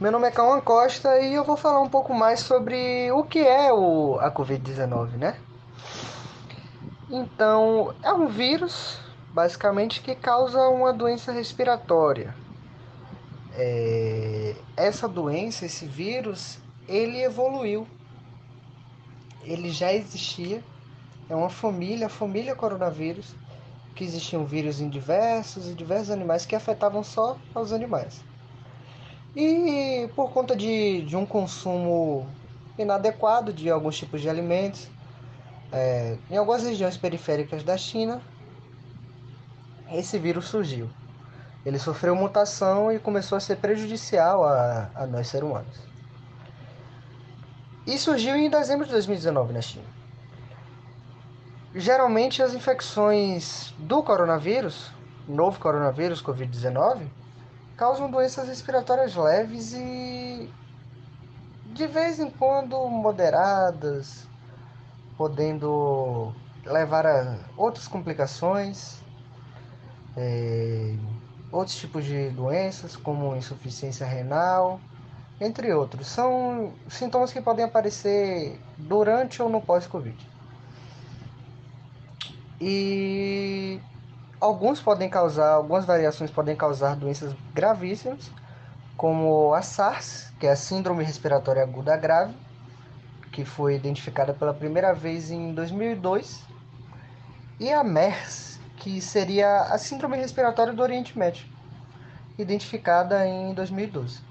Meu nome é Cauã Costa e eu vou falar um pouco mais sobre o que é o, a Covid-19, né? Então, é um vírus, basicamente, que causa uma doença respiratória. É, essa doença, esse vírus, ele evoluiu. Ele já existia. É uma família, a família coronavírus, que existiam vírus em diversos e diversos animais que afetavam só os animais. E por conta de, de um consumo inadequado de alguns tipos de alimentos, é, em algumas regiões periféricas da China, esse vírus surgiu. Ele sofreu mutação e começou a ser prejudicial a, a nós seres humanos. E surgiu em dezembro de 2019 na China. Geralmente as infecções do coronavírus, novo coronavírus, Covid-19, causam doenças respiratórias leves e de vez em quando moderadas, podendo levar a outras complicações, é, outros tipos de doenças, como insuficiência renal, entre outros. São sintomas que podem aparecer durante ou no pós-Covid. E Alguns podem causar, algumas variações podem causar doenças gravíssimas, como a SARS, que é a Síndrome Respiratória Aguda Grave, que foi identificada pela primeira vez em 2002, e a MERS, que seria a Síndrome Respiratória do Oriente Médio, identificada em 2012.